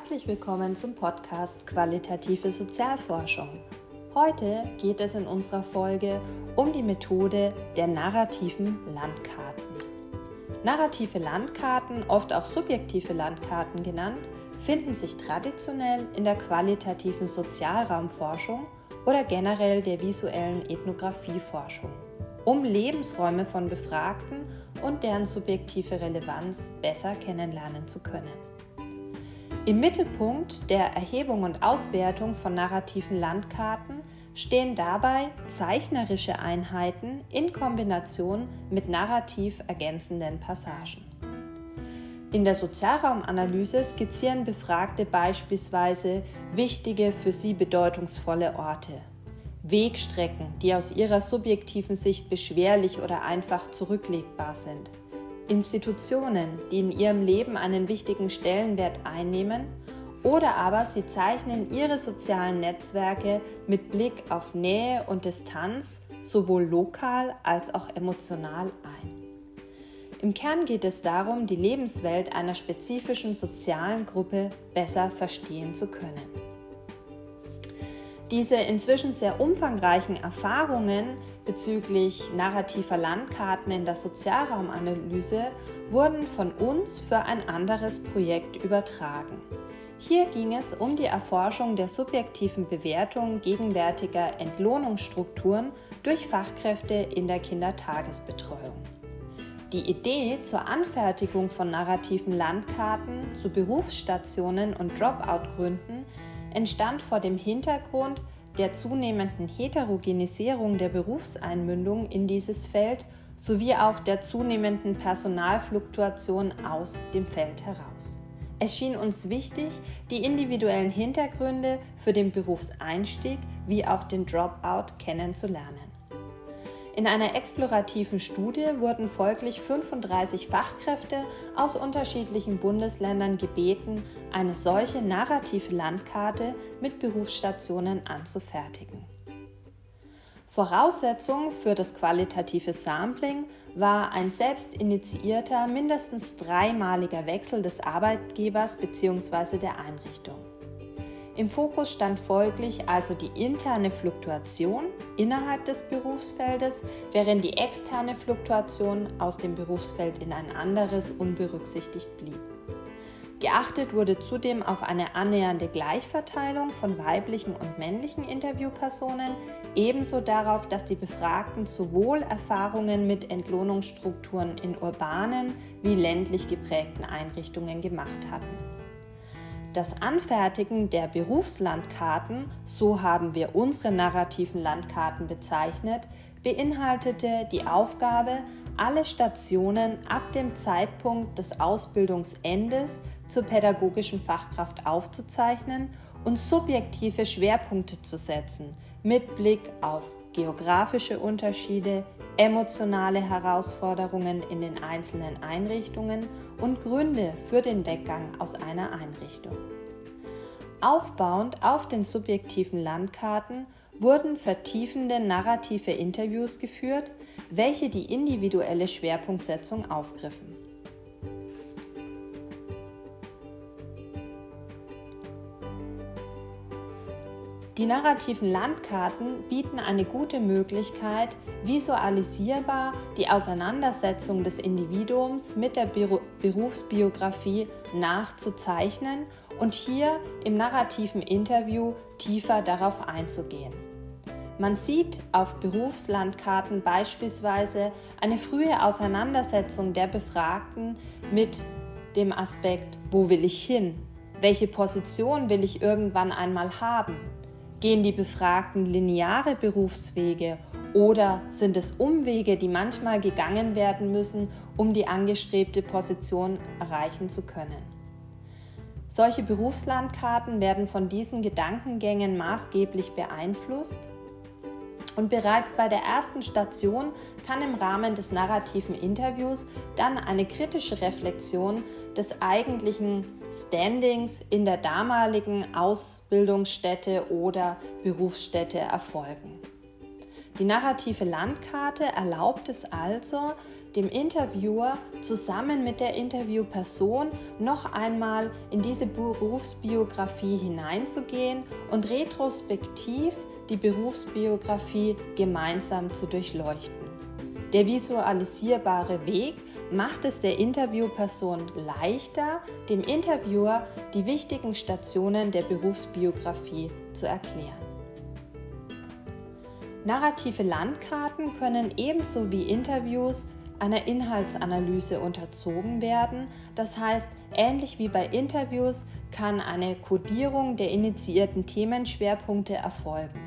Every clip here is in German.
Herzlich willkommen zum Podcast Qualitative Sozialforschung. Heute geht es in unserer Folge um die Methode der narrativen Landkarten. Narrative Landkarten, oft auch subjektive Landkarten genannt, finden sich traditionell in der qualitativen Sozialraumforschung oder generell der visuellen Ethnographieforschung, um Lebensräume von Befragten und deren subjektive Relevanz besser kennenlernen zu können. Im Mittelpunkt der Erhebung und Auswertung von narrativen Landkarten stehen dabei zeichnerische Einheiten in Kombination mit narrativ ergänzenden Passagen. In der Sozialraumanalyse skizzieren Befragte beispielsweise wichtige, für sie bedeutungsvolle Orte, Wegstrecken, die aus ihrer subjektiven Sicht beschwerlich oder einfach zurücklegbar sind, Institutionen, die in ihrem Leben einen wichtigen Stellenwert einnehmen, oder aber sie zeichnen ihre sozialen Netzwerke mit Blick auf Nähe und Distanz sowohl lokal als auch emotional ein. Im Kern geht es darum, die Lebenswelt einer spezifischen sozialen Gruppe besser verstehen zu können. Diese inzwischen sehr umfangreichen Erfahrungen bezüglich narrativer Landkarten in der Sozialraumanalyse wurden von uns für ein anderes Projekt übertragen. Hier ging es um die Erforschung der subjektiven Bewertung gegenwärtiger Entlohnungsstrukturen durch Fachkräfte in der Kindertagesbetreuung. Die Idee zur Anfertigung von narrativen Landkarten zu Berufsstationen und Dropout-Gründen entstand vor dem Hintergrund der zunehmenden Heterogenisierung der Berufseinmündung in dieses Feld sowie auch der zunehmenden Personalfluktuation aus dem Feld heraus. Es schien uns wichtig, die individuellen Hintergründe für den Berufseinstieg wie auch den Dropout kennenzulernen. In einer explorativen Studie wurden folglich 35 Fachkräfte aus unterschiedlichen Bundesländern gebeten, eine solche narrative Landkarte mit Berufsstationen anzufertigen. Voraussetzung für das qualitative Sampling war ein selbst initiierter, mindestens dreimaliger Wechsel des Arbeitgebers bzw. der Einrichtung. Im Fokus stand folglich also die interne Fluktuation innerhalb des Berufsfeldes, während die externe Fluktuation aus dem Berufsfeld in ein anderes unberücksichtigt blieb. Geachtet wurde zudem auf eine annähernde Gleichverteilung von weiblichen und männlichen Interviewpersonen, ebenso darauf, dass die Befragten sowohl Erfahrungen mit Entlohnungsstrukturen in urbanen wie ländlich geprägten Einrichtungen gemacht hatten. Das Anfertigen der Berufslandkarten, so haben wir unsere narrativen Landkarten bezeichnet, beinhaltete die Aufgabe, alle Stationen ab dem Zeitpunkt des Ausbildungsendes zur pädagogischen Fachkraft aufzuzeichnen und subjektive Schwerpunkte zu setzen, mit Blick auf geografische Unterschiede, emotionale Herausforderungen in den einzelnen Einrichtungen und Gründe für den Weggang aus einer Einrichtung. Aufbauend auf den subjektiven Landkarten wurden vertiefende narrative Interviews geführt, welche die individuelle Schwerpunktsetzung aufgriffen. Die narrativen Landkarten bieten eine gute Möglichkeit, visualisierbar die Auseinandersetzung des Individuums mit der Berufsbiografie nachzuzeichnen und hier im narrativen Interview tiefer darauf einzugehen. Man sieht auf Berufslandkarten beispielsweise eine frühe Auseinandersetzung der Befragten mit dem Aspekt, wo will ich hin? Welche Position will ich irgendwann einmal haben? Gehen die Befragten lineare Berufswege oder sind es Umwege, die manchmal gegangen werden müssen, um die angestrebte Position erreichen zu können? Solche Berufslandkarten werden von diesen Gedankengängen maßgeblich beeinflusst und bereits bei der ersten Station kann im Rahmen des narrativen Interviews dann eine kritische Reflexion des eigentlichen Standings in der damaligen Ausbildungsstätte oder Berufsstätte erfolgen. Die narrative Landkarte erlaubt es also, dem Interviewer zusammen mit der Interviewperson noch einmal in diese Berufsbiografie hineinzugehen und retrospektiv die Berufsbiografie gemeinsam zu durchleuchten. Der visualisierbare Weg macht es der Interviewperson leichter, dem Interviewer die wichtigen Stationen der Berufsbiografie zu erklären. Narrative Landkarten können ebenso wie Interviews einer Inhaltsanalyse unterzogen werden. Das heißt, ähnlich wie bei Interviews kann eine Kodierung der initiierten Themenschwerpunkte erfolgen.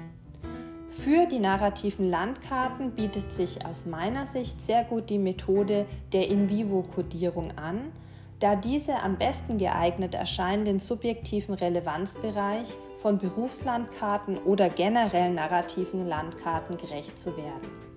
Für die narrativen Landkarten bietet sich aus meiner Sicht sehr gut die Methode der In-vivo-Kodierung an, da diese am besten geeignet erscheint, den subjektiven Relevanzbereich von Berufslandkarten oder generell narrativen Landkarten gerecht zu werden.